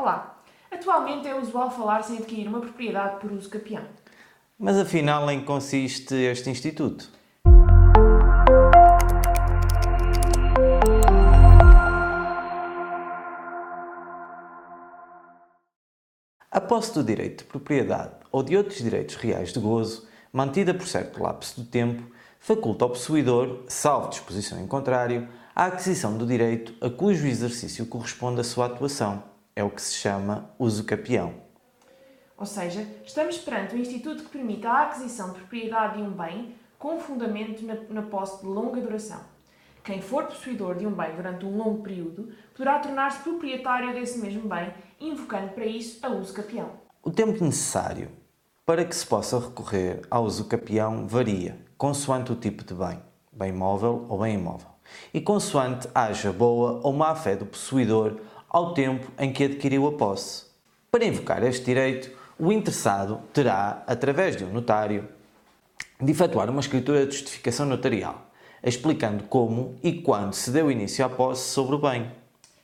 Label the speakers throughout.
Speaker 1: Olá! Atualmente é usual falar-se em adquirir uma propriedade por uso capião.
Speaker 2: Mas afinal, em que consiste este instituto? A posse do direito de propriedade ou de outros direitos reais de gozo, mantida por certo lapso de tempo, faculta ao possuidor, salvo disposição em contrário, a aquisição do direito a cujo exercício corresponde a sua atuação. É o que se chama uso capião.
Speaker 1: Ou seja, estamos perante um instituto que permite a aquisição de propriedade de um bem com fundamento na, na posse de longa duração. Quem for possuidor de um bem durante um longo período poderá tornar-se proprietário desse mesmo bem, invocando para isso a uso capião.
Speaker 2: O tempo necessário para que se possa recorrer ao uso capião varia, consoante o tipo de bem, bem móvel ou bem imóvel, e consoante haja boa ou má fé do possuidor ao tempo em que adquiriu a posse. Para invocar este direito, o interessado terá, através de um notário, de efetuar uma escritura de justificação notarial, explicando como e quando se deu início à posse sobre o bem.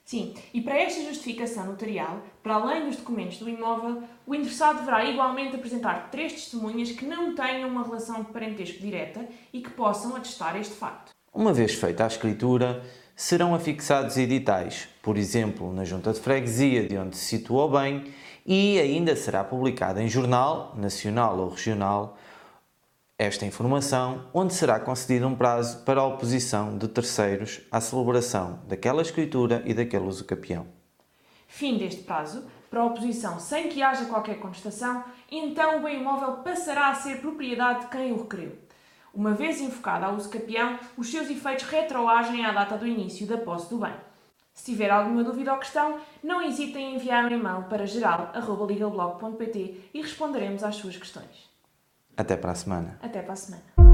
Speaker 1: Sim, e para esta justificação notarial, para além dos documentos do imóvel, o interessado deverá igualmente apresentar três testemunhas que não tenham uma relação de parentesco direta e que possam atestar este facto.
Speaker 2: Uma vez feita a escritura, serão afixados editais, por exemplo, na junta de freguesia de onde se situa o bem, e ainda será publicada em jornal, nacional ou regional, esta informação, onde será concedido um prazo para a oposição de terceiros à celebração daquela escritura e daquele uso capião.
Speaker 1: Fim deste prazo, para a oposição sem que haja qualquer contestação, então o bem imóvel passará a ser propriedade de quem o requereu. Uma vez invocado a uso capião, os seus efeitos retroagem à data do início da posse do bem. Se tiver alguma dúvida ou questão, não hesitem em enviar um e-mail para geral.legalblog.pt e responderemos às suas questões.
Speaker 2: Até para a semana.
Speaker 1: Até para a semana.